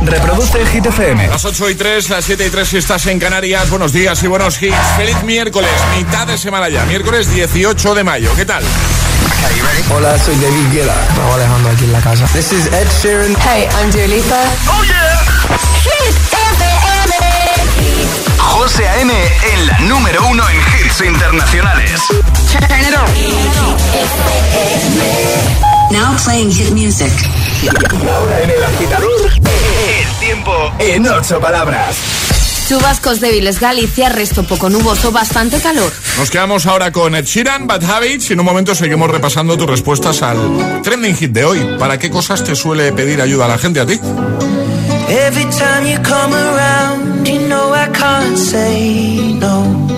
Reproduce Hit FM. Las 8 y 3, las 7 y 3 si estás en Canarias. Buenos días y buenos hits. Feliz miércoles, mitad de semana ya. Miércoles 18 de mayo. ¿Qué tal? Hola, soy David Guetta. Raúl Alejandro aquí en la casa. This is Ed Sheeran. Hey, I'm Dua Lipa. ¡Oh, yeah! Hit FM. José A.M. en la número uno en hits internacionales. Turn it on. Now playing hit music. Ahora en el agitador, el tiempo en ocho palabras. Chubascos débiles, Galicia, resto poco nuboso, bastante calor. Nos quedamos ahora con Ed Sheeran, Bad Habits y en un momento seguimos repasando tus respuestas al trending hit de hoy. ¿Para qué cosas te suele pedir ayuda a la gente a ti? Every time you come around, you know I can't say no.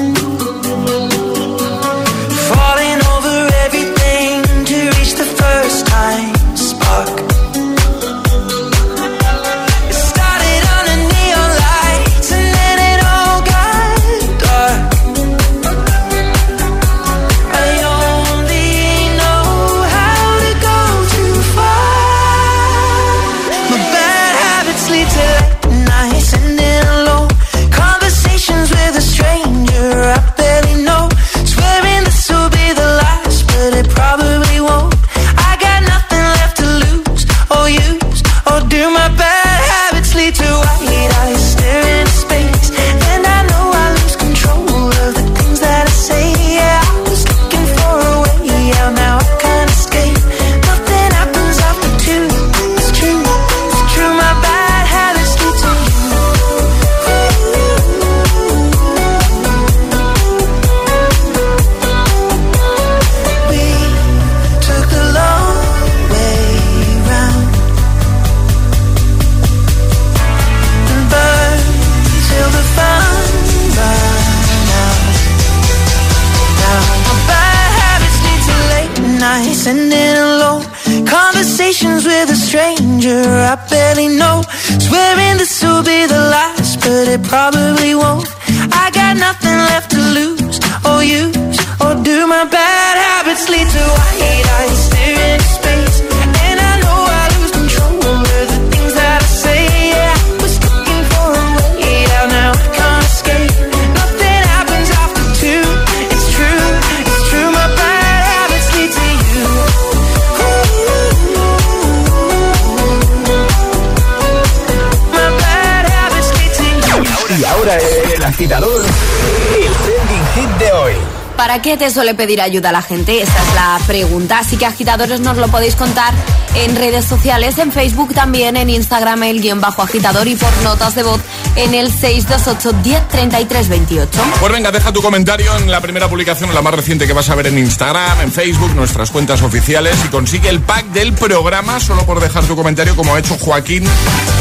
¿Para qué te suele pedir ayuda la gente? Esa es la pregunta. Así que agitadores nos lo podéis contar en redes sociales, en Facebook también, en Instagram el guion bajo agitador y por notas de voz en el 628 10 33 28. Pues venga, deja tu comentario en la primera publicación, la más reciente que vas a ver en Instagram, en Facebook, nuestras cuentas oficiales y consigue el pack del programa solo por dejar tu comentario como ha hecho Joaquín.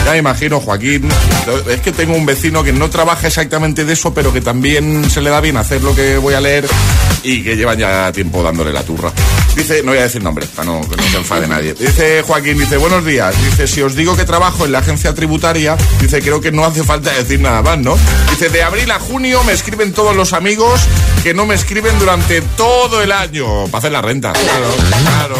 Ya me imagino, Joaquín. Es que tengo un vecino que no trabaja exactamente de eso, pero que también se le da bien hacer lo que voy a leer y que llevan ya tiempo dándole la turra. Dice, no voy a decir nombre, para no, que no se enfade nadie. Dice Joaquín, dice, buenos días. Dice, si os digo que trabajo en la agencia tributaria, dice, creo que no hace falta decir nada más, ¿no? Dice, de abril a junio me escriben todos los amigos que no me escriben durante todo el año para hacer la renta. Claro, claro.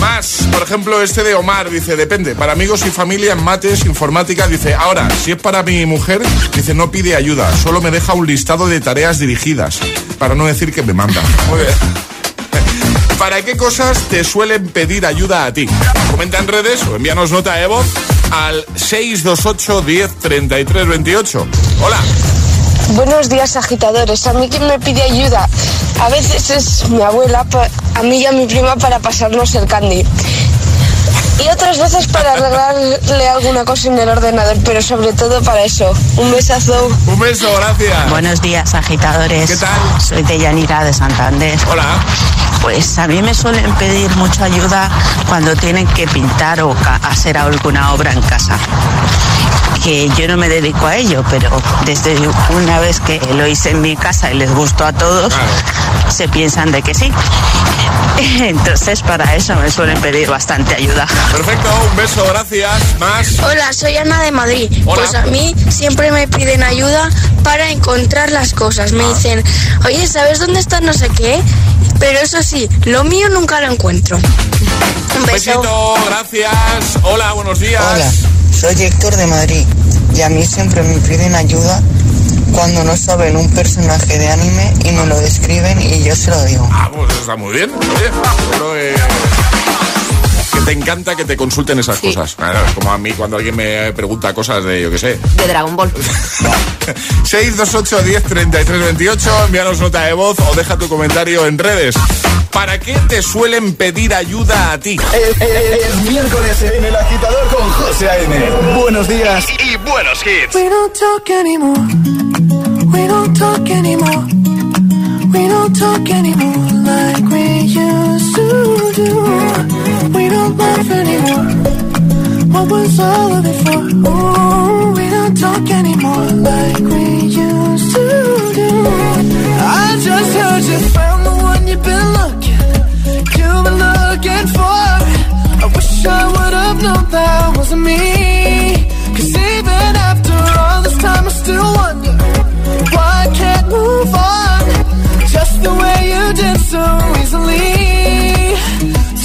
Más, por ejemplo, este de Omar dice, depende, para amigos y familia en mates, informática, dice, ahora, si es para mi mujer, dice, no pide ayuda, solo me deja un listado de tareas dirigidas, para no decir que me manda. Muy bien. ¿Para qué cosas te suelen pedir ayuda a ti? Comenta en redes o envíanos nota de voz al 628 10 33 28. Hola. Buenos días, agitadores. A mí quien me pide ayuda. A veces es mi abuela, a mí y a mi prima para pasarnos el candy. Y otras veces para arreglarle alguna cosa en el ordenador, pero sobre todo para eso. Un besazo. Un beso, gracias. Buenos días, agitadores. ¿Qué tal? Soy de Yanira de Santander. Hola. Pues a mí me suelen pedir mucha ayuda cuando tienen que pintar o hacer alguna obra en casa. Que yo no me dedico a ello, pero desde una vez que lo hice en mi casa y les gustó a todos, se piensan de que sí. Entonces para eso me suelen pedir bastante ayuda. Perfecto, un beso, gracias. Más. Hola, soy Ana de Madrid. Hola. Pues a mí siempre me piden ayuda para encontrar las cosas. Me dicen, oye, ¿sabes dónde está no sé qué? Pero eso sí, lo mío nunca lo encuentro. Un Un beso. besito, gracias. Hola, buenos días. Hola, soy Héctor de Madrid y a mí siempre me piden ayuda cuando no saben un personaje de anime y me lo describen y yo se lo digo. Ah, pues está muy bien. Te encanta que te consulten esas Sí. cosas. Claro, es como a mí cuando alguien me pregunta cosas de, yo qué sé, De Dragon Ball. 628 10 33 28, envíanos nota de voz o deja tu comentario en redes. ¿Para qué te suelen pedir ayuda a ti? Es, es- es miércoles en el agitador con José A.M. Buenos días y, y buenos hits. We don't talk anymore. We don't talk anymore. We don't talk anymore like we used to do. We don't laugh anymore. What was all of it for? Ooh, we don't talk anymore like we used to do. I just heard you found the one you've been looking. You've been looking for. I wish I would have known that wasn't me. Cause even after all this time, I still wonder why I can't move on. Just the way you did so easily.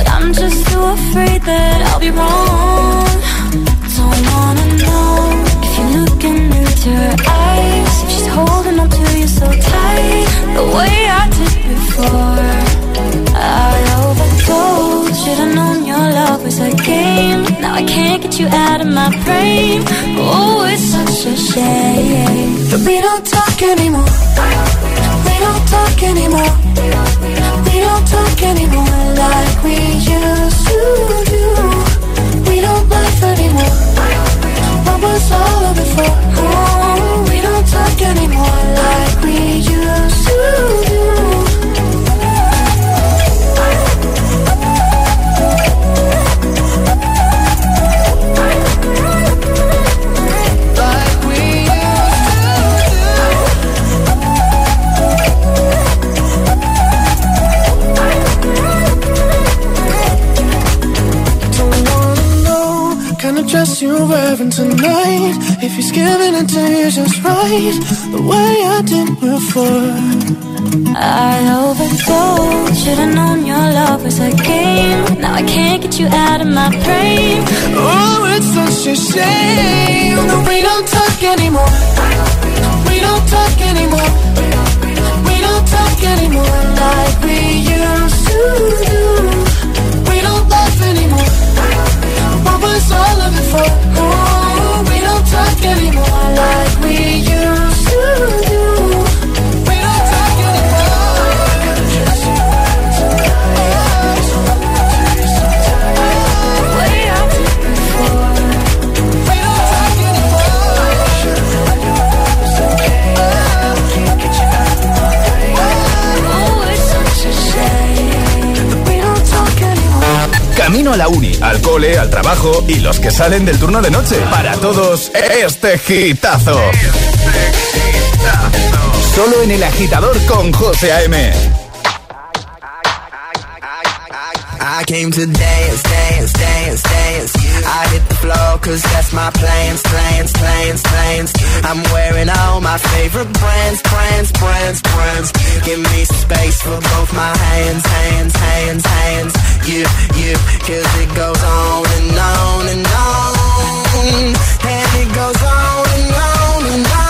But I'm just too afraid that I'll be wrong. The way I did before. I overdosed. Should've known your love was a game. Now I can't get you out of my brain. Oh, it's such a shame. But we don't talk anymore. We don't talk anymore. We don't talk anymore like we used to do. We don't laugh anymore. What was all of it for? Oh, used know kind of dress you're wearing tonight. If he's giving it to you just right, the way I did before. I overdosed. Should've known your love was a game. Now I can't get you out of my brain. Oh, it's such a shame that we don't talk anymore. We don't talk anymore. We don't talk anymore like we used to do. For? Oh, camino a la uni, al cole, al trabajo y los que salen del turno de noche. Para todos, este gitazo. Solo en el agitador con José A.M. I came to dance, dance, dance, dance. I hit the floor cause that's my plans, plans, plans, plans. I'm wearing all my favorite brands, brands, brands, brands. Give me space for both my hands, hands, hands, hands. You, you, cause it goes on and on and on. And it goes on and on and on.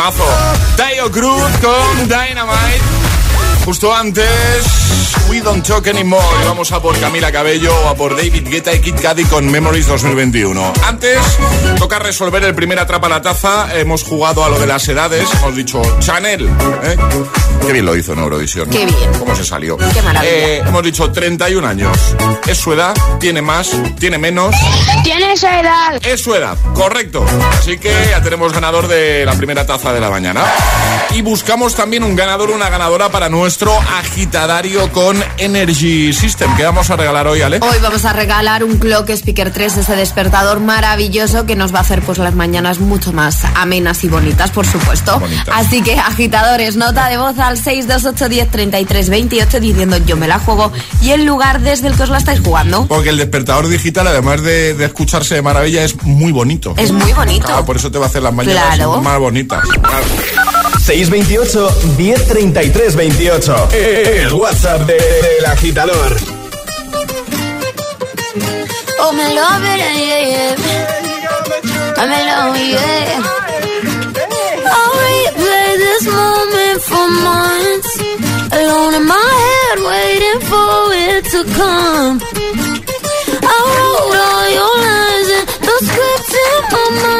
temazo. Dio con Dynamite. Justo antes, We Don't Talk Anymore. Y vamos a por Camila Cabello o a por David Guetta y Kid Cudi con Memories 2021. Antes, toca resolver el primer atrapa la taza. Hemos jugado a lo de las edades. Hemos dicho Chanel. ¿eh? Qué bien lo hizo en Eurovisión. Qué bien. ¿Cómo se salió? Qué maravilla. Eh, hemos dicho 31 años. ¿Es su edad? ¿Tiene más? ¿Tiene menos? Tiene esa edad. Es su edad, correcto. Así que ya tenemos ganador de la primera taza de la mañana. Y buscamos también un ganador, una ganadora para nuestro agitadario con Energy System. que vamos a regalar hoy, Ale? Hoy vamos a regalar un Clock Speaker 3, ese despertador maravilloso que nos va a hacer pues las mañanas mucho más amenas y bonitas, por supuesto. Bonitas. Así que agitadores, nota de voz al 628 10 33 28 diciendo yo me la juego y el lugar desde el que os la estáis jugando. Porque el despertador digital, además de, de escucharse de maravilla, es muy bonito. Es muy bonito. Claro, por eso te va a hacer las mañanas Claro. más bonitas. Claro. 628 1033 28. El WhatsApp de- del agitador. Oh, me love it, yeah, yeah. I'm in love, yeah. I'll replay this moment for months. Alone in my head, waiting for it to come. I wrote all your lines and the script in my mind,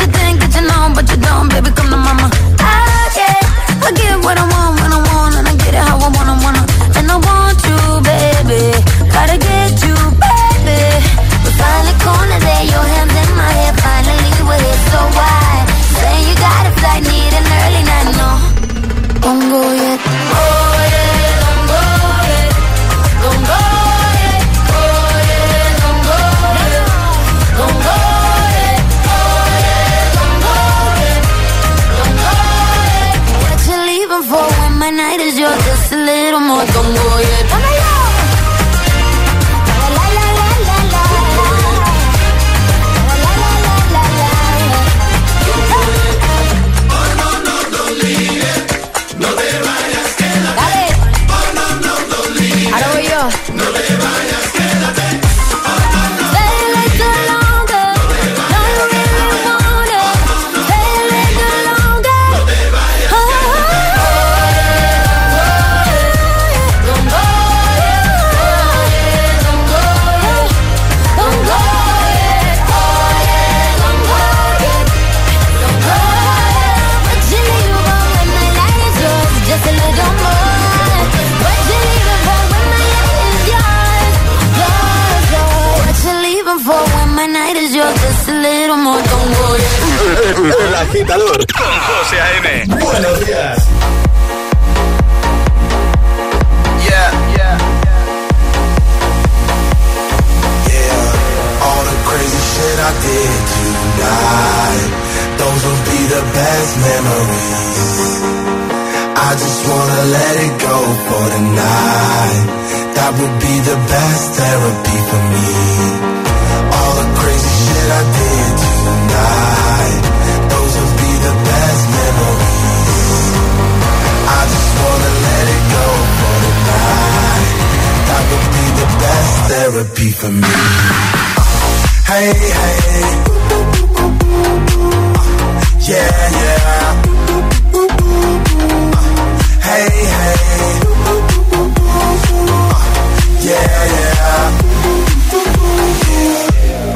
you think agitador con José A.M. Buenos días. Yeah, yeah, yeah. All the crazy shit I did tonight. Those will be the best memories. I just wanna let it go for tonight. That would be the best therapy for me. Therapy for me. Hey, hey. Yeah, yeah. Hey, hey. Yeah, yeah.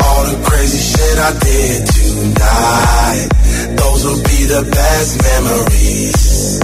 All the crazy shit I did tonight. Those will be the best memories.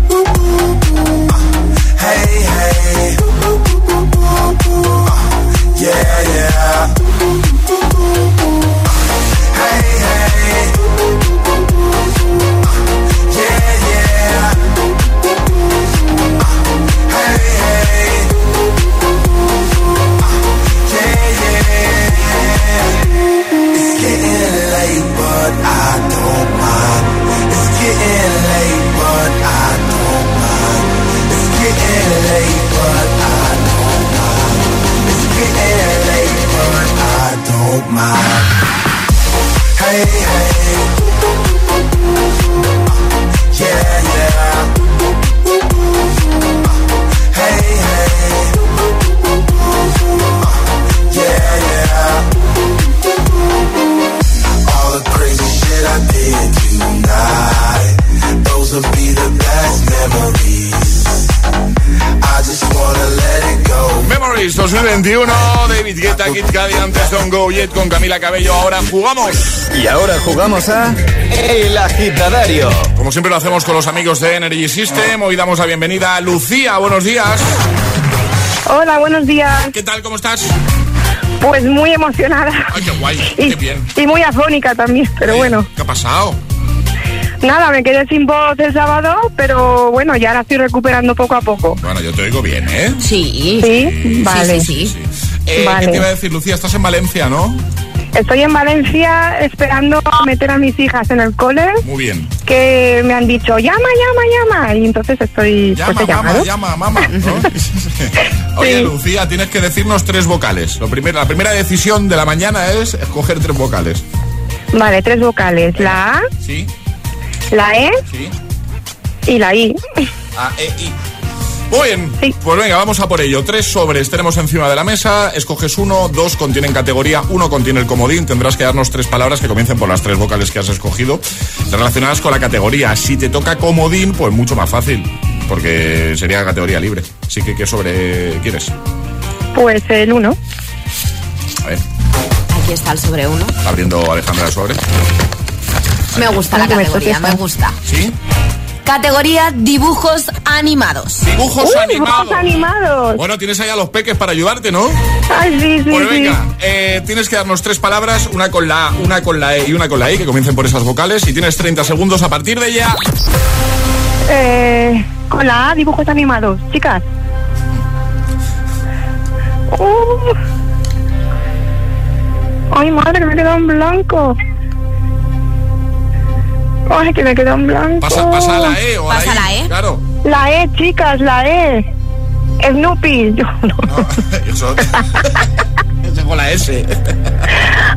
Hey, hey. Con Camila Cabello. Ahora jugamos. Y ahora jugamos a El Agitadario. Como siempre lo hacemos con los amigos de Energy System. Hoy damos la bienvenida a Lucía. Buenos días. Hola, buenos días. ¿Qué tal? ¿Cómo estás? Pues muy emocionada. Ay, qué guay. Y, Qué bien. y muy afónica también, pero bueno. ¿Qué ha pasado? Nada, me quedé sin voz el sábado, pero bueno, ya la estoy recuperando poco a poco. Bueno, yo te oigo bien, ¿eh? Sí. Sí, vale. Sí, sí, Eh, Vale. ¿Qué te iba a decir, Lucía? Estás en Valencia, ¿no? Estoy en Valencia esperando meter a mis hijas en el cole, Muy bien. que me han dicho, llama, llama, llama. Y entonces estoy, Llama, pues mamá, llama, mamá. ¿no? Oye, Sí. Lucía, tienes que decirnos tres vocales. Lo primero, la primera decisión de la mañana es escoger tres vocales. Vale, tres vocales, la A, ¿Sí? la E ¿Sí? y la I. A, E, I. Muy bien, pues venga, vamos a por ello. Tres sobres tenemos encima de la mesa, escoges uno, dos contienen categoría, uno contiene el comodín, tendrás que darnos tres palabras que comiencen por las tres vocales que has escogido, relacionadas con la categoría. Si te toca comodín, pues mucho más fácil, porque sería categoría libre. Así que, ¿qué sobre quieres? Pues el uno. A ver, Aquí está el sobre uno. abriendo Alejandra el sobre. Me gusta la categoría, me gusta. ¿Sí? Categoría dibujos animados. Dibujos ¡Uy, animados. dibujos animados! Bueno, tienes ahí a los peques para ayudarte, ¿no? Ay, sí, sí, Pues sí. venga, eh, tienes que darnos tres palabras, una con la A, una con la E y una con la I, que comiencen por esas vocales. Y tienes 30 segundos a partir de ya. Eh, con la A, dibujos animados. Chicas. Uh. Ay, madre, que me he quedado en blanco. Ay, que me quedado en blanco. Pasa, pasa a la E o a Pasa la. E. Claro. La E, chicas, la E. Snoopy. Yo no. No, eso. Con la S.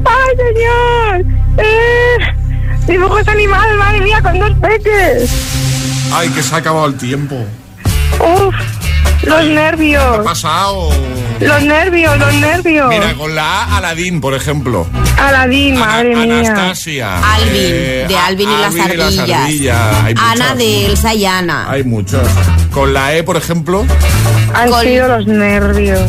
¡Ay, señor! Eh, dibujos animados, madre mía, con dos peques. Ay, que se ha acabado el tiempo. Uf. Los nervios. ¿Qué ha pasado? Los nervios, los nervios. Mira, con la A, Aladín, por ejemplo. Aladín, madre mía. Anastasia. Alvin, Eh, de a- Alvin y las ardillas. ardillas. Hay Ana muchas. de Elsa y Ana. Hay muchos. Con la E, por ejemplo. Han Con- sido los nervios.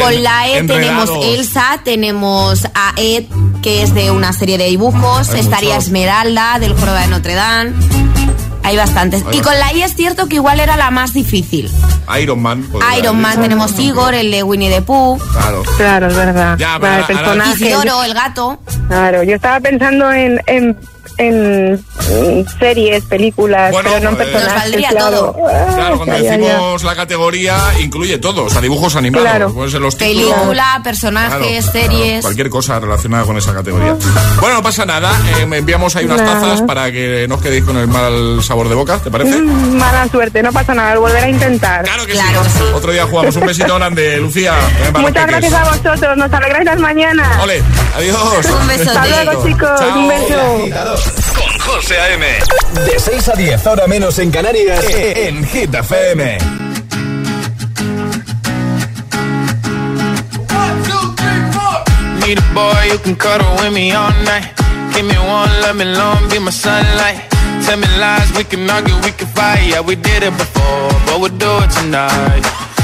Con la E tenemos. Elsa, tenemos a Ed, que es de una serie de dibujos, Hay estaría. Esmeralda, del Joro de Notre Dame. Hay bastantes. Hay y con la I es cierto que igual era la más difícil. Iron Man. Iron Man, tenemos Igor, el de Winnie the Pooh. Claro. Claro, es verdad. Ya, ahora- ahora- personaje. Isidoro, el gato. Claro, yo estaba pensando en, en, en, series, películas, Bueno, pero no en pues- personajes. Nos valdría claro. todo. Ah, Claro, cuando ya, ya, ya. decimos la categoría, incluye todo. O sea, dibujos animados. Claro. Pueden ser los títulos. Película, personajes, Claro, series. claro, cualquier cosa relacionada con esa categoría. Bueno, no pasa nada. eh, me enviamos ahí unas Nada. tazas para que no os quedéis con el mal sabor de boca, ¿te parece? Mm, Mala suerte, no pasa nada, lo volveré a intentar. Claro que Claro sí. Otro día jugamos. Un besito grande, Lucía. Muchas gracias a vosotros, nos alegráis las mañanas. Ole, adiós. Un besote. Hasta luego, chicos, Chao. un beso. José A.M. De 6 a 10, ahora menos en Canarias, en Hit FM. Need a boy who can cuddle with me all night. Give me one, let me long, be my sunlight. Tell me lies, we can argue, we can fight. Yeah, we did it before, but we'll do it tonight.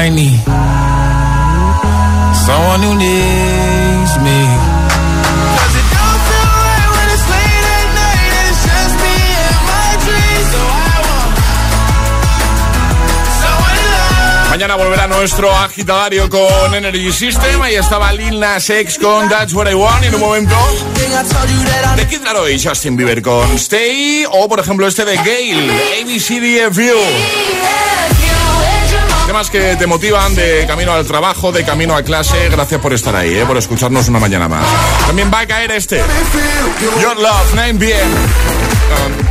I need someone who needs me. 'Cause it don't feel right when it's late at night and it's just me and my dreams. So I want someone to love. Mañana volverá nuestro agitadario con Energy System. Ahí estaba Lil Nas X con That's What I Want. Y en un momento, de Kid Laroi y Justin Bieber con Stay. O, por ejemplo, este de Gale, ABCDFU. Temas que te motivan de camino al trabajo, de camino a clase. Gracias por estar ahí, eh, por escucharnos una mañana más. También va a caer este. Your Love, 9 PM.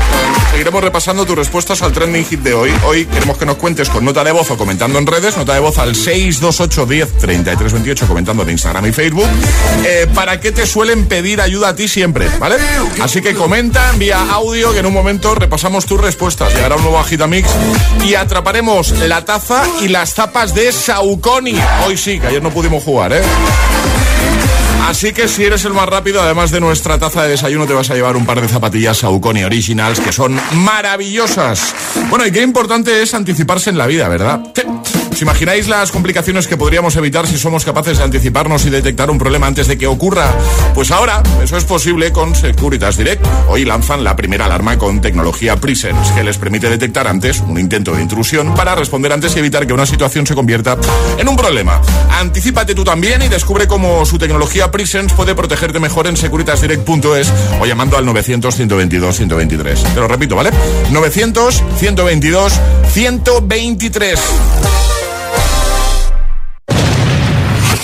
Seguiremos repasando tus respuestas al trending hit de hoy. Hoy queremos que nos cuentes con nota de voz o comentando en redes, nota de voz al 628 10 33 28 comentando en Instagram y Facebook. Eh, ¿Para qué te suelen pedir ayuda a ti siempre? ¿Vale? Así que comenta, envía audio que en un momento repasamos tus respuestas. Llegará un nuevo Agitamix y atraparemos la taza y las tapas de Saucony. Hoy sí, que ayer no pudimos jugar, ¿eh? Así que si eres el más rápido, además de nuestra taza de desayuno, te vas a llevar un par de zapatillas Saucony Originals que son maravillosas. Bueno, y qué importante es anticiparse en la vida, ¿verdad? ¿Os imagináis las complicaciones que podríamos evitar si somos capaces de anticiparnos y detectar un problema antes de que ocurra? Pues ahora eso es posible con Securitas Direct. Hoy lanzan la primera alarma con tecnología Presence que les permite detectar antes un intento de intrusión para responder antes y evitar que una situación se convierta en un problema. Anticípate tú también y descubre cómo su tecnología Presence puede protegerte mejor en securitasdirect.es o llamando al 900 122 123. Te lo repito, ¿vale? 900 122 123.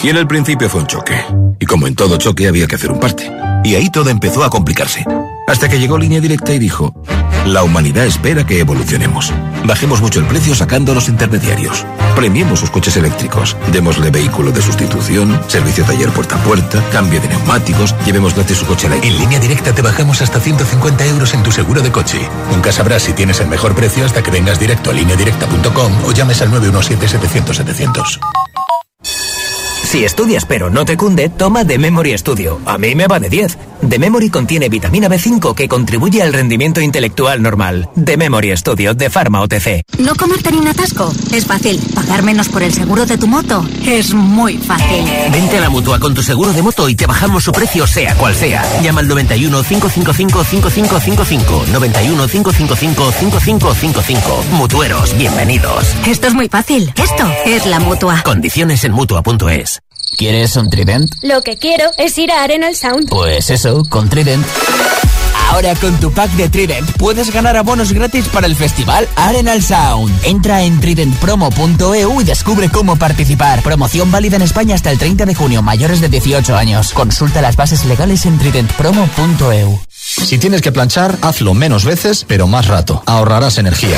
Y en el principio fue un choque. Y como en todo choque había que hacer un parte. Y ahí todo empezó a complicarse. Hasta que llegó Línea Directa y dijo, la humanidad espera que evolucionemos. Bajemos mucho el precio sacando los intermediarios. Premiemos sus coches eléctricos. Démosle vehículo de sustitución, servicio taller puerta a puerta, cambio de neumáticos, llevemos gratis su coche. En Línea Directa te bajamos hasta 150 euros en tu seguro de coche. Nunca sabrás si tienes el mejor precio hasta que vengas directo a lineadirecta.com o llames al 917-700-700. Si estudias pero no te cunde, toma The Memory Studio. A mí me va de 10. The Memory contiene vitamina B5 que contribuye al rendimiento intelectual normal. The Memory Studio de Pharma OTC. ¿No comerte ni un atasco? Es fácil. ¿Pagar menos por el seguro de tu moto? Es muy fácil. Vente a la mutua con tu seguro de moto y te bajamos su precio, sea cual sea. Llama al 91 555 5555. 91 555 5555. Mutueros, bienvenidos. Esto es muy fácil. Esto es la mutua. Condiciones en mutua.es. ¿Quieres un Trident? Lo que quiero es ir a Arenal Sound. Pues eso, con Trident. Ahora con tu pack de Trident puedes ganar abonos gratis para el festival Arenal Sound. Entra en tridentpromo.eu y descubre cómo participar. Promoción válida en España hasta el 30 de junio, mayores de 18 años. Consulta las bases legales en tridentpromo.eu. Si tienes que planchar, hazlo menos veces, pero más rato. Ahorrarás energía.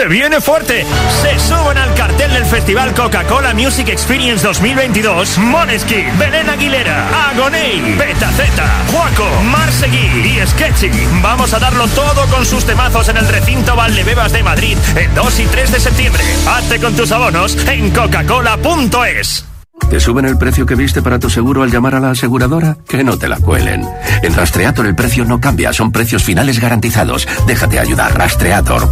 Se viene fuerte. Se suben al cartel del Festival Coca-Cola Music Experience 2022 Moneskin, Belén Aguilera, Agoney, Petaceta, Juaco, Marsegui y Sketchy. Vamos a darlo todo con sus temazos en el recinto Valdebebas de Madrid el 2 y 3 de septiembre. Hazte con tus abonos en coca-cola.es. ¿Te suben el precio que viste para tu seguro al llamar a la aseguradora? Que no te la cuelen. En Rastreator el precio no cambia, son precios finales garantizados. Déjate ayudar, Rastreator.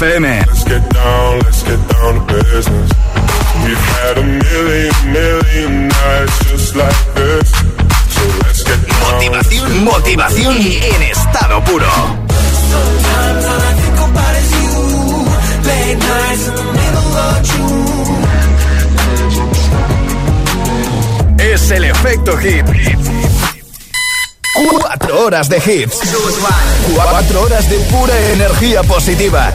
Let's get down, let's get down to business. We've had a million, million nights just like this. Motivación, motivación en estado puro. In of Es el efecto hip. Cuatro horas de hits. Cuatro horas de pura energía positiva.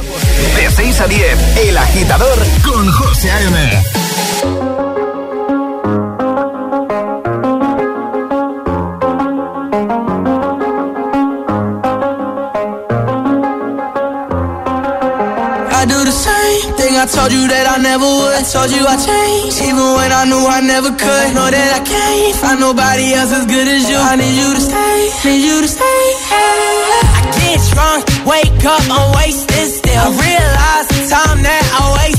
6 a 10, El Agitador con José A.M. I told you that I never would. I told you I changed, even when I knew I never could. Know that I can't find nobody else as good as you. I need you to stay, need you to stay. Hey. I get drunk, wake up, I'm wasted Realize the time that I waste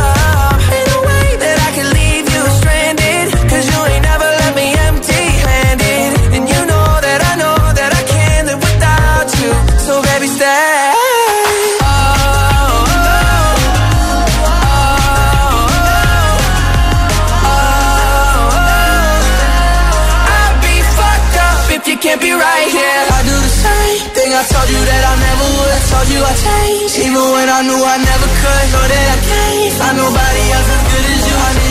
told you I changed, even when I knew I never could. Know that I can't find nobody else as good as you.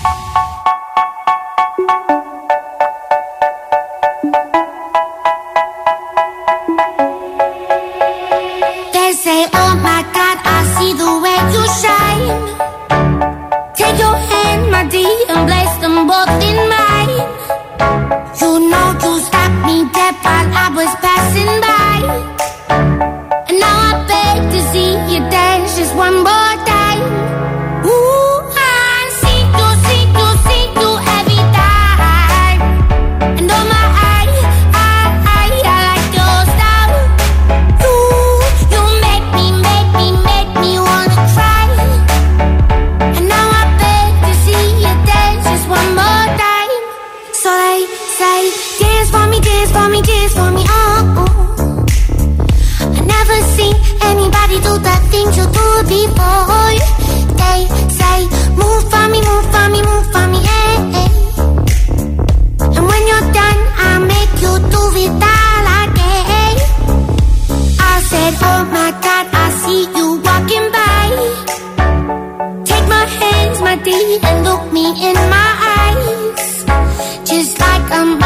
look me in my eyes, just like I'm.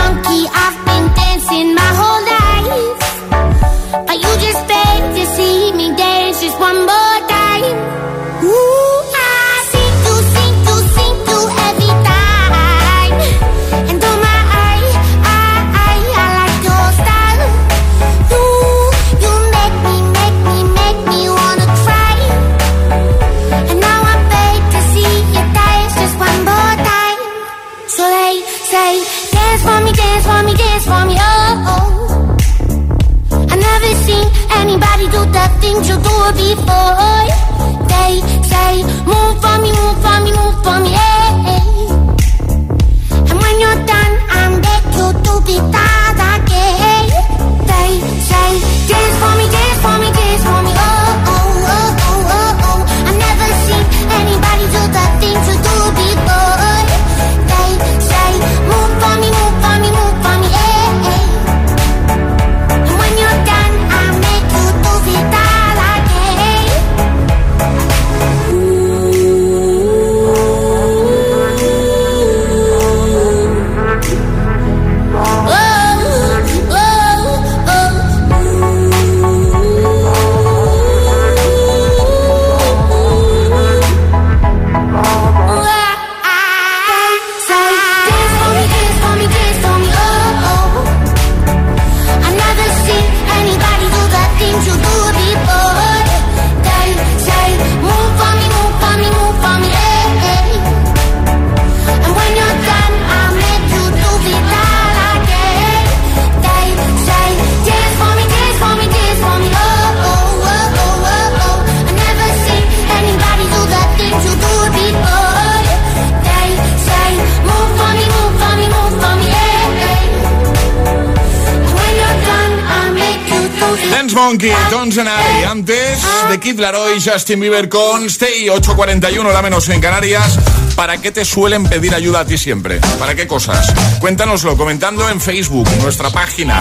Monkey, Tones and I. Antes de Kid Laroi, Justin Bieber con Stay 841, la menos en Canarias. ¿Para qué te suelen pedir ayuda a ti siempre? ¿Para qué cosas? Cuéntanoslo comentando en Facebook, nuestra página,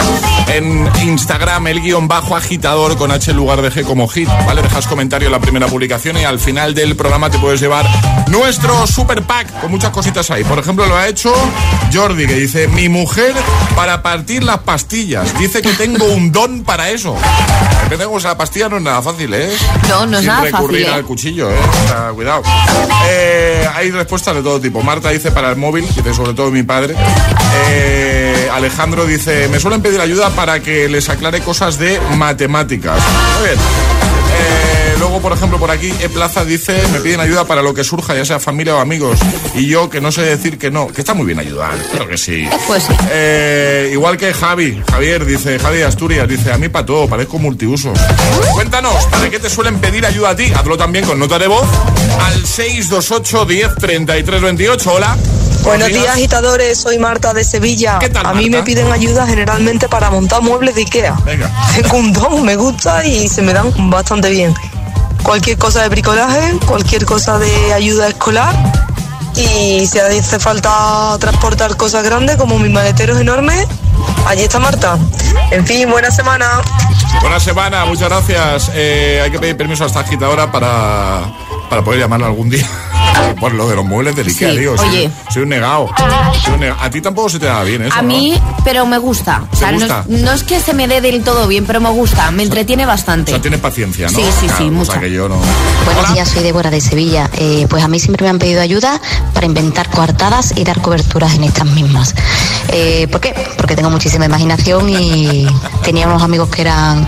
en Instagram, el guion bajo agitador con H en lugar de G como hit, ¿vale? Dejas comentario en la primera publicación y al final del programa te puedes llevar nuestro super pack con muchas cositas ahí. Por ejemplo, lo ha hecho Jordi, que dice, mi mujer para partir las pastillas. Dice que tengo un don para eso. Empecé con la pastilla no es nada fácil, ¿eh? No, no es Sin nada recurrir fácil, ¿eh? al cuchillo, ¿eh? O sea, cuidado. Eh, hay respuestas de todo tipo. Marta dice para el móvil, dice sobre todo mi padre. Eh, Alejandro dice, me suelen pedir ayuda para que les aclare cosas de matemáticas. Muy bien. Eh, luego, por ejemplo, por aquí, E Plaza dice, me piden ayuda para lo que surja, ya sea familia o amigos. Y yo, que no sé decir que no, que está muy bien ayudar, creo que sí. Pues sí. Eh, igual que Javi, Javier dice, Javi de Asturias, dice, a mí para todo, parezco multiusos. Cuéntanos, ¿para qué te suelen pedir ayuda a ti? Hazlo también con nota de voz al 628 10 33 28. Hola. Buenos días, agitadores. Soy Marta de Sevilla. a mí me piden ayuda generalmente para montar muebles de Ikea. Venga. Tengo un don, me gusta y se me dan bastante bien. Cualquier cosa de bricolaje, cualquier cosa de ayuda escolar. Y si hace falta transportar cosas grandes como mis maleteros enormes, allí está Marta. En fin, buena semana. Buena semana, muchas gracias. Eh, hay que pedir permiso a esta agitadora para, para poder llamarla algún día. Por lo de los muebles del Ikea, Sí, digo. soy- oye. Soy, un negado. Soy un negado. A ti tampoco se te da bien eso, A ¿no? mí, pero me gusta. O sea, no gusta? es, no es que se me dé del todo bien, pero me gusta. Me entretiene O bastante. sea, tienes paciencia, ¿no? Sí, sí, sí, Claro, mucha. cosa que yo no... Buenos días, soy Débora de Sevilla. Eh, pues a mí siempre me han pedido ayuda para inventar coartadas y dar coberturas en estas mismas. Eh, ¿Por qué? Porque tengo muchísima imaginación y tenía unos amigos que eran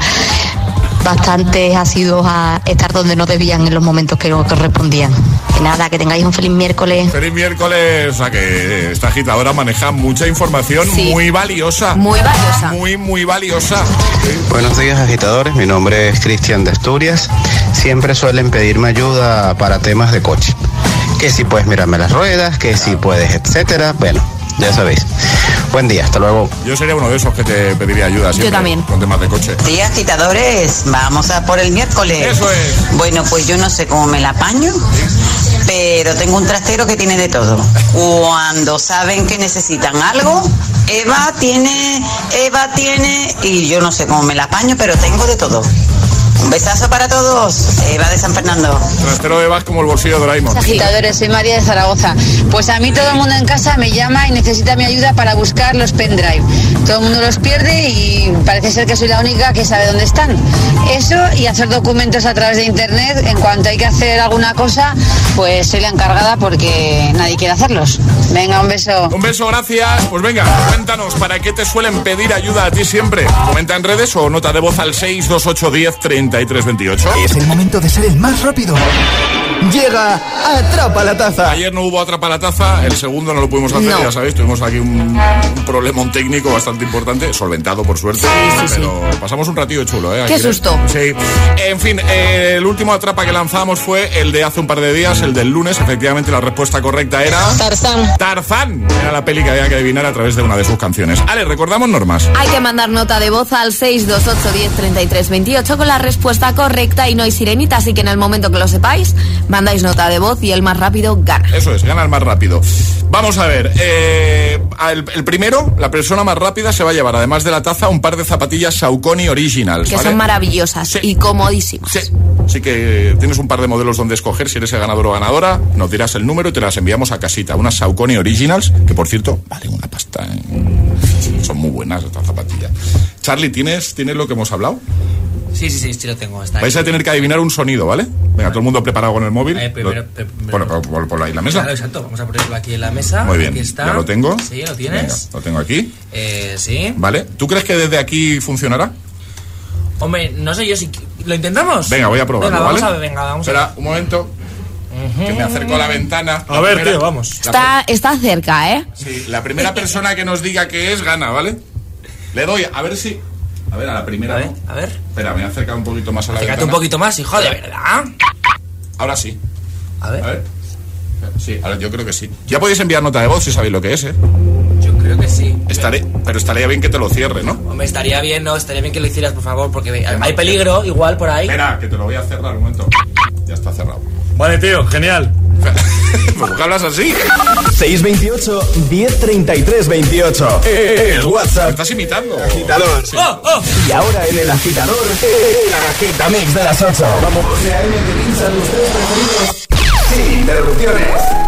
bastante asiduos a estar donde no debían en los momentos que correspondían. Que nada, que tengáis un feliz miércoles. Feliz miércoles, o sea que esta agitadora maneja mucha información Sí. muy valiosa. Muy valiosa. Muy, muy valiosa. Buenos días agitadores, mi nombre es Cristian de Asturias. Siempre suelen pedirme ayuda para temas de coche. Que si puedes mirarme las ruedas, que si puedes, etcétera. Bueno, ya sabéis. Buen día, hasta luego. Yo sería uno de esos que te pediría ayuda siempre. también. Con temas de coche. Días agitadores, vamos a por el miércoles. Eso es. Bueno, pues yo no sé cómo me la apaño, pero tengo un trastero que tiene de todo. Cuando saben que necesitan algo, Eva tiene, Eva tiene, y yo no sé cómo me la apaño, pero tengo de todo. Un besazo para todos, Eva de San Fernando. Trastero de vas como el bolsillo de Doraemon. Agitadores, soy María de Zaragoza. Pues a mí todo el mundo en casa me llama y necesita mi ayuda para buscar los pendrive. Todo el mundo los pierde y parece ser que soy la única que sabe dónde están. Eso y hacer documentos a través de internet. En cuanto hay que hacer alguna cosa, pues soy la encargada porque nadie quiere hacerlos. Venga, un beso. Un beso, gracias. Pues venga, cuéntanos, ¿para qué te suelen pedir ayuda a ti siempre? Comenta en redes o nota de voz al 62810 3328. Es el momento de ser el más rápido. Llega Atrapa la Taza. Ayer no hubo Atrapa la Taza, el segundo no lo pudimos hacer, No. ya sabéis, tuvimos aquí un, un problemón técnico bastante importante, solventado por suerte, pero pasamos un ratillo chulo, ¿eh? Qué Aquí, susto. Sí. En fin, eh, el último atrapa que lanzamos fue el de hace un par de días, el del lunes. Efectivamente, la respuesta correcta era... Tarzán. Tarzán. Era la peli que había que adivinar a través de una de sus canciones. Ale, recordamos normas. Hay que mandar nota de voz al 628 10 33 28 con la respuesta correcta y no hay sirenita, así que en el momento que lo sepáis, mandáis nota de voz y el más rápido gana. Eso es, gana el más rápido. Vamos a ver, eh, el, el primero, la persona más rápida, se va a llevar, además de la taza, un par de zapatillas Saucony Originals. Que ¿vale? son maravillosas y comodísimas. Sí. Así que tienes un par de modelos donde escoger si eres el ganador o ganadora. Nos dirás el número y te las enviamos a casita. Unas Saucony Originals, que por cierto, vale una pasta. ¿eh? Son muy buenas estas zapatillas. Charlie, ¿tienes, ¿tienes lo que hemos hablado? Sí, sí, sí, sí lo tengo. Está Vais ahí. a tener que adivinar un sonido, ¿vale? Venga, todo el mundo preparado con el móvil. Eh, primero- Lo- primero- Bueno, por, por- por ahí la mesa. Claro, exacto. Vamos a ponerlo aquí en la mesa. Muy bien, Aquí está. ya lo tengo. Sí, lo tienes. Venga, lo tengo aquí. Eh, sí. ¿Vale? ¿Tú crees que desde aquí funcionará? Hombre, no sé yo si. ¿Lo intentamos? Venga, voy a probarlo, Venga, vamos ¿vale? a ver, venga, vamos Espera, a ver. un momento. Que me acerco a la ventana. A ver, tío, vamos. Está, está cerca, ¿eh? Sí, la primera persona que nos diga qué es gana, ¿vale? Le doy, a ver si. A ver, a la primera. A ver, ¿no? a ver. Espera, me he acercado un poquito más a la Acércate un poquito más, hijo de verdad. Ahora sí. A ver. A ver. Sí, ahora yo creo que sí. Ya podéis enviar nota de voz si sabéis lo que es, ¿eh? Yo creo que sí. Estaré, pero estaría bien que te lo cierre, ¿no? Hombre, estaría bien, ¿no? Estaría bien que lo hicieras, por favor, porque hay peligro igual por ahí. Espera, que te lo voy a cerrar un momento. Ya está cerrado. Vale, tío, genial. ¿Por qué hablas así? 628 1033 28. El WhatsApp. ¿Estás imitando? Agitador. ¡Oh, oh! Y ahora en el agitador, el agitamix de las 8. Vamos. José A.M. que pincha los tres preferidos. Sin interrupciones.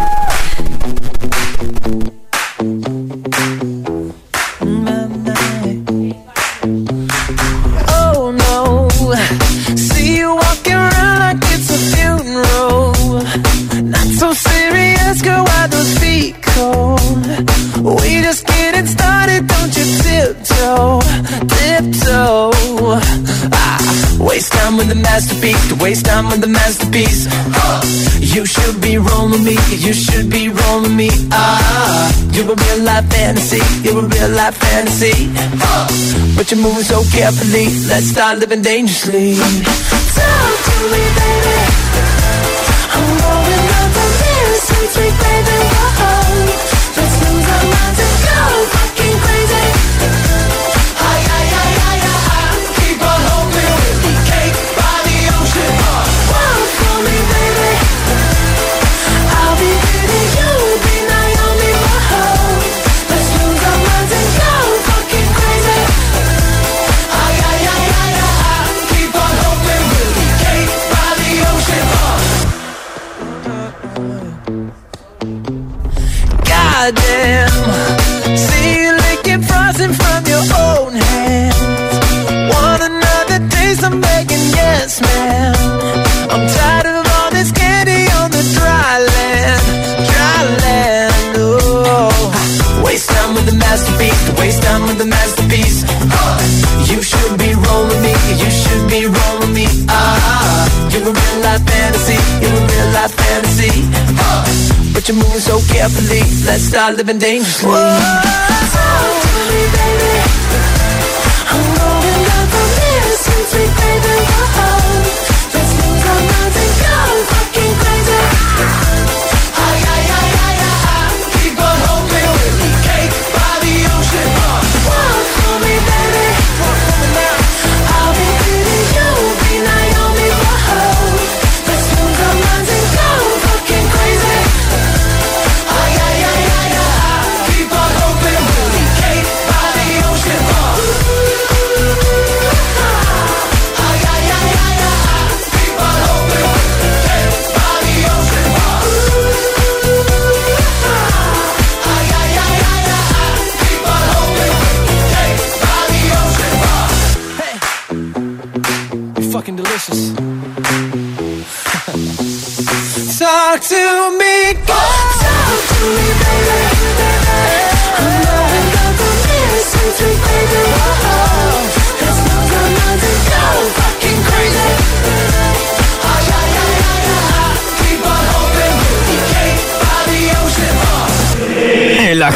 You're a real life fantasy, you're a real life fantasy. Uh, but you're moving so carefully, let's start living dangerously. Talk to me, baby. I'm rolling up the mirror, sweet, sweet baby. day carefully, let's start living dangerously. Talk to me, baby. I'm rolling up mirror, sweet, sweet baby. Whoa.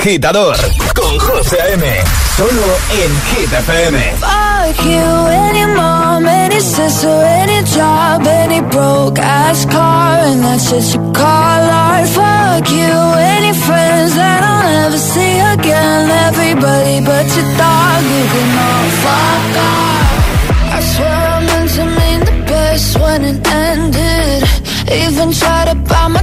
agitador con José A.M. Solo en Hit FM. Fuck you, any mom, any sister, any job, any broke ass car, and that's just your call art. Fuck you, any friends that I'll never see again. Everybody but your dog, you can all fuck off. I swear I meant to mean the best when it ended. Even tried to buy my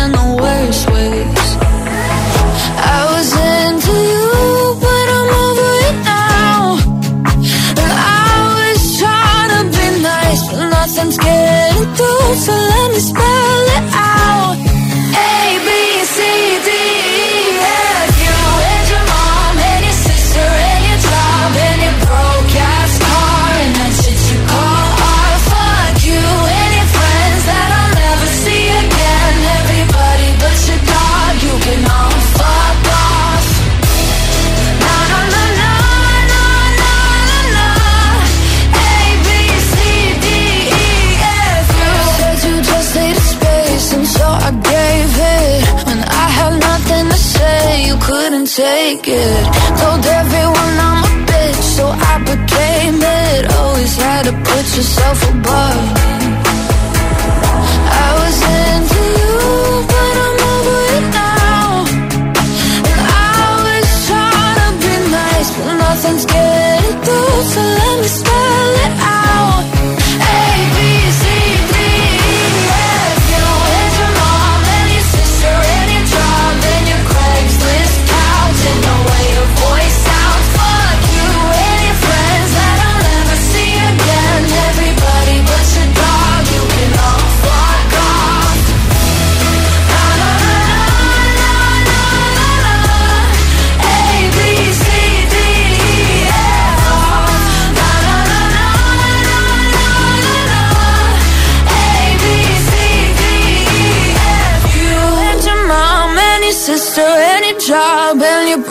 yourself above.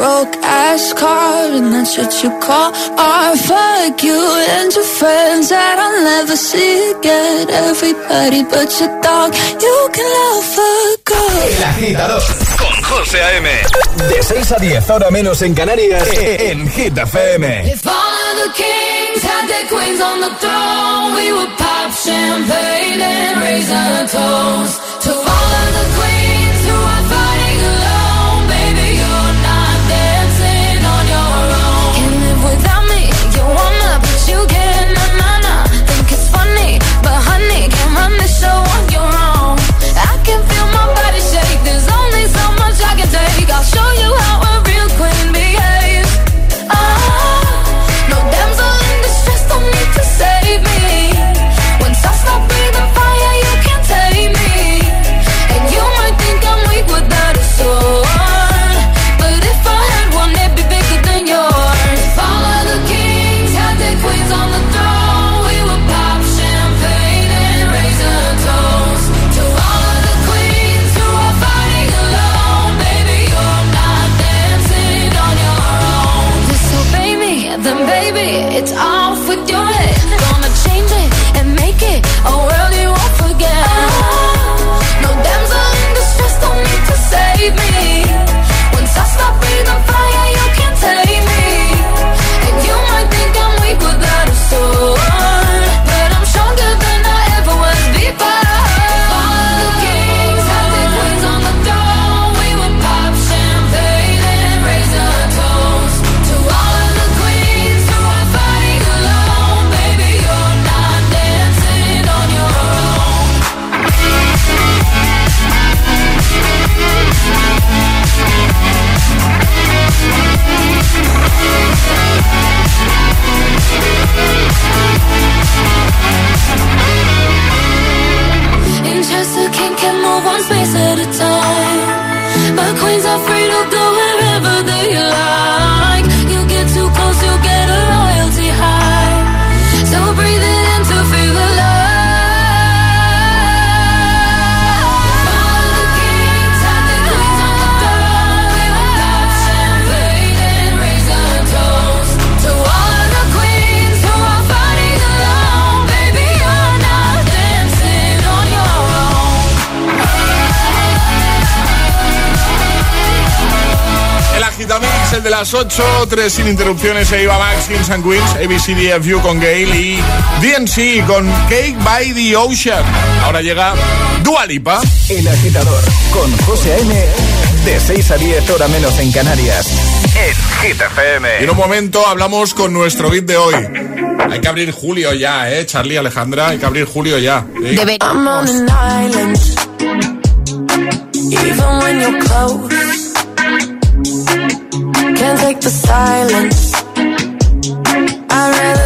broke ass car, and that's what you call art. Fuck you and your friends that I'll never see again. Everybody but your dog, you can love a girl. El agitador con José A.M. De 6 a 10, ahora menos en Canarias, en Hit FM. If all of the kings had their queens on the throne, we would pop champagne and raise our toast to all of the queens. Las 8, tres sin interrupciones, e iba Max, Kings and Queens, ABCDFU con Gail y DNC con Cake by the Ocean. Ahora llega Dua Lipa. El agitador con José A.M. De 6 a 10 hora menos en Canarias. En Hit FM. Y en un momento hablamos con nuestro beat de hoy. Hay que abrir julio ya, ¿eh? Charlie, Alejandra, hay que abrir julio ya. I'm Can't take the silence. I'd rather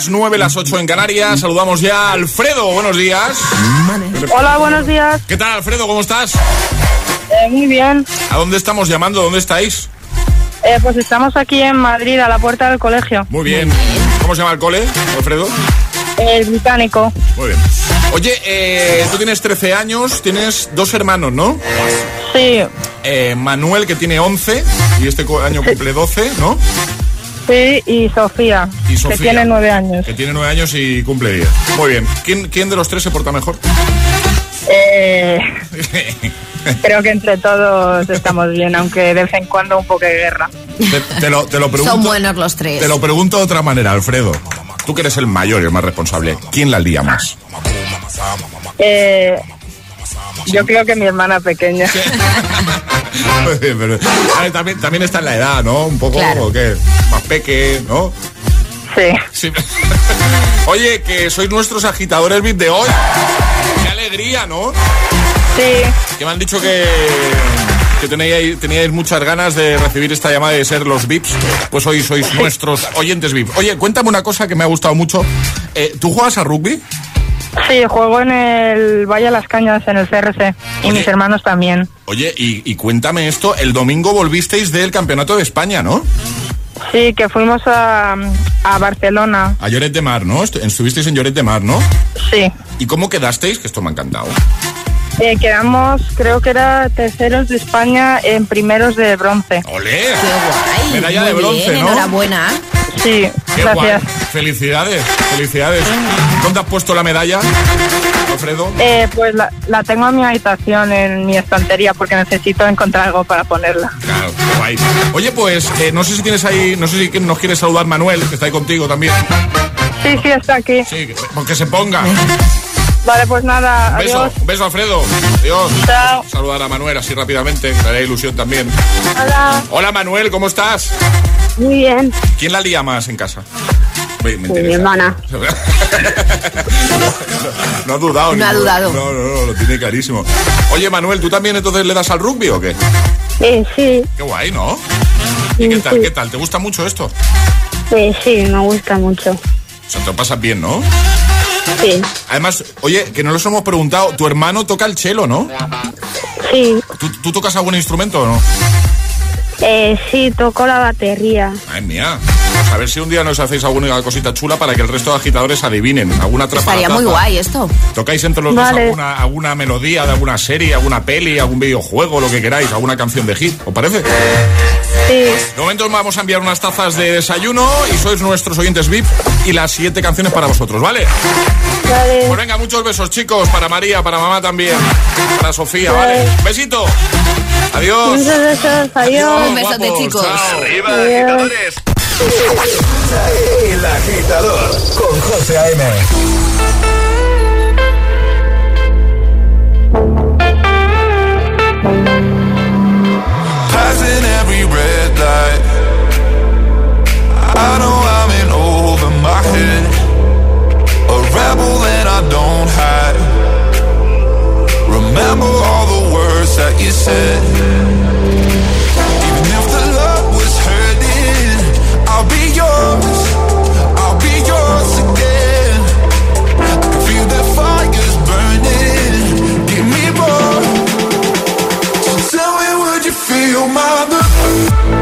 las 9, las 8 en Canarias. Saludamos ya a Alfredo. Buenos días. Hola, buenos días. ¿Qué tal, Alfredo? ¿Cómo estás? Eh, muy bien. ¿A dónde estamos llamando? ¿Dónde estáis? Eh, pues estamos aquí en Madrid, a la puerta del colegio. Muy bien. ¿Cómo se llama el cole, Alfredo? El británico. Muy bien. Oye, eh, tú tienes 13 años, tienes dos hermanos, ¿no? Sí. Eh, Manuel, que tiene 11, y este año cumple 12, ¿no? Sí, y Sofía, Y Sofía. que tiene nueve años. Que tiene 9 años y cumple 10. Muy bien. ¿Quién, quién de los tres se porta mejor? Eh, creo que entre todos estamos bien, aunque de vez en cuando un poco de guerra. Te, te lo, te lo pregunto. Son buenos los tres. Te lo pregunto de otra manera, Alfredo. Tú que eres el mayor y el más responsable, ¿quién la lía más? Eh, yo creo que mi hermana pequeña. Pero, a ver, también, también está en la edad, ¿no? Un poco, Claro. ¿o qué? Más peque, ¿no? Sí. Oye, que sois nuestros agitadores beat de hoy. Qué alegría, ¿no? Sí. Que me han dicho que, que teníais, teníais muchas ganas de recibir esta llamada de ser los VIPs. Pues hoy sois nuestros oyentes VIP. Oye, cuéntame una cosa que me ha gustado mucho. Eh, ¿Tú juegas a rugby? Sí, juego en el Valle de las Cañas, en el CRC. Y mis hermanos también. Oye, y, y cuéntame esto. El domingo volvisteis del Campeonato de España, ¿no? Sí, que fuimos a, a Barcelona. A Lloret de Mar, ¿no? Estu- Estuvisteis en Lloret de Mar, ¿no? Sí. ¿Y cómo quedasteis? Que esto me ha encantado. Eh, quedamos, creo que era terceros de España en primeros de bronce. ¡Olé! Ay, Medalla de bronce, bien, ¿no? Enhorabuena. Sí, Qué gracias. guay. Felicidades, felicidades. ¿Dónde has puesto la medalla, Alfredo? Eh, pues la, la tengo en mi habitación, en mi estantería, porque necesito encontrar algo para ponerla. Claro, guay. Oye, pues eh, no sé si tienes ahí, no sé si nos quiere saludar Manuel, que está ahí contigo también. Sí, sí, está aquí. Sí, porque se ponga. Vale, pues nada, Un beso, adiós. un beso, Alfredo. Adiós. Chao. Saludar a Manuel así rápidamente, que haré ilusión también. Hola. Hola, Manuel, ¿cómo estás? Muy bien. ¿Quién la lía más en casa? Me Mi hermana. No ha dudado. No ha dudado. No, no, no, lo tiene clarísimo. Oye, Manuel, ¿tú también entonces le das al rugby o qué? Eh, sí, Qué guay, ¿no? ¿Y qué tal? ¿Qué tal? ¿Te gusta mucho esto? eh, sí, me gusta mucho. O sea, te lo pasas bien, ¿no? Sí. Además, oye, que no los hemos preguntado, tu hermano toca el chelo, ¿no? Sí, ¿Tú, tú tocas algún instrumento o no? eh, sí, tocó la batería. Ay, mía. Pues a ver si un día nos hacéis alguna cosita chula para que el resto de agitadores adivinen. Alguna trapa. Estaría muy guay esto. ¿Tocáis entre los Vale. dos alguna, alguna melodía de alguna serie, alguna peli, algún videojuego, lo que queráis, alguna canción de hit? ¿Os parece? De momento os vamos a enviar unas tazas de desayuno y sois nuestros oyentes VIP y las siete canciones para vosotros, ¿vale? Vale. Pues venga, muchos besos, chicos, para María, para mamá también, para Sofía, ¿vale? Besito. Adiós. Muchos besos, adiós. Un besote, guapos, chicos. chao. Arriba, agitadores. El agitador con José A.M. Passing every red light. I know I'm in over my head. A rebel and I don't hide. Remember all the words that you said. Even if the love was hurting, I'll be yours. I'll be yours again. I can feel the fires burning. Give me more. Tell me, would you feel my? 'Cause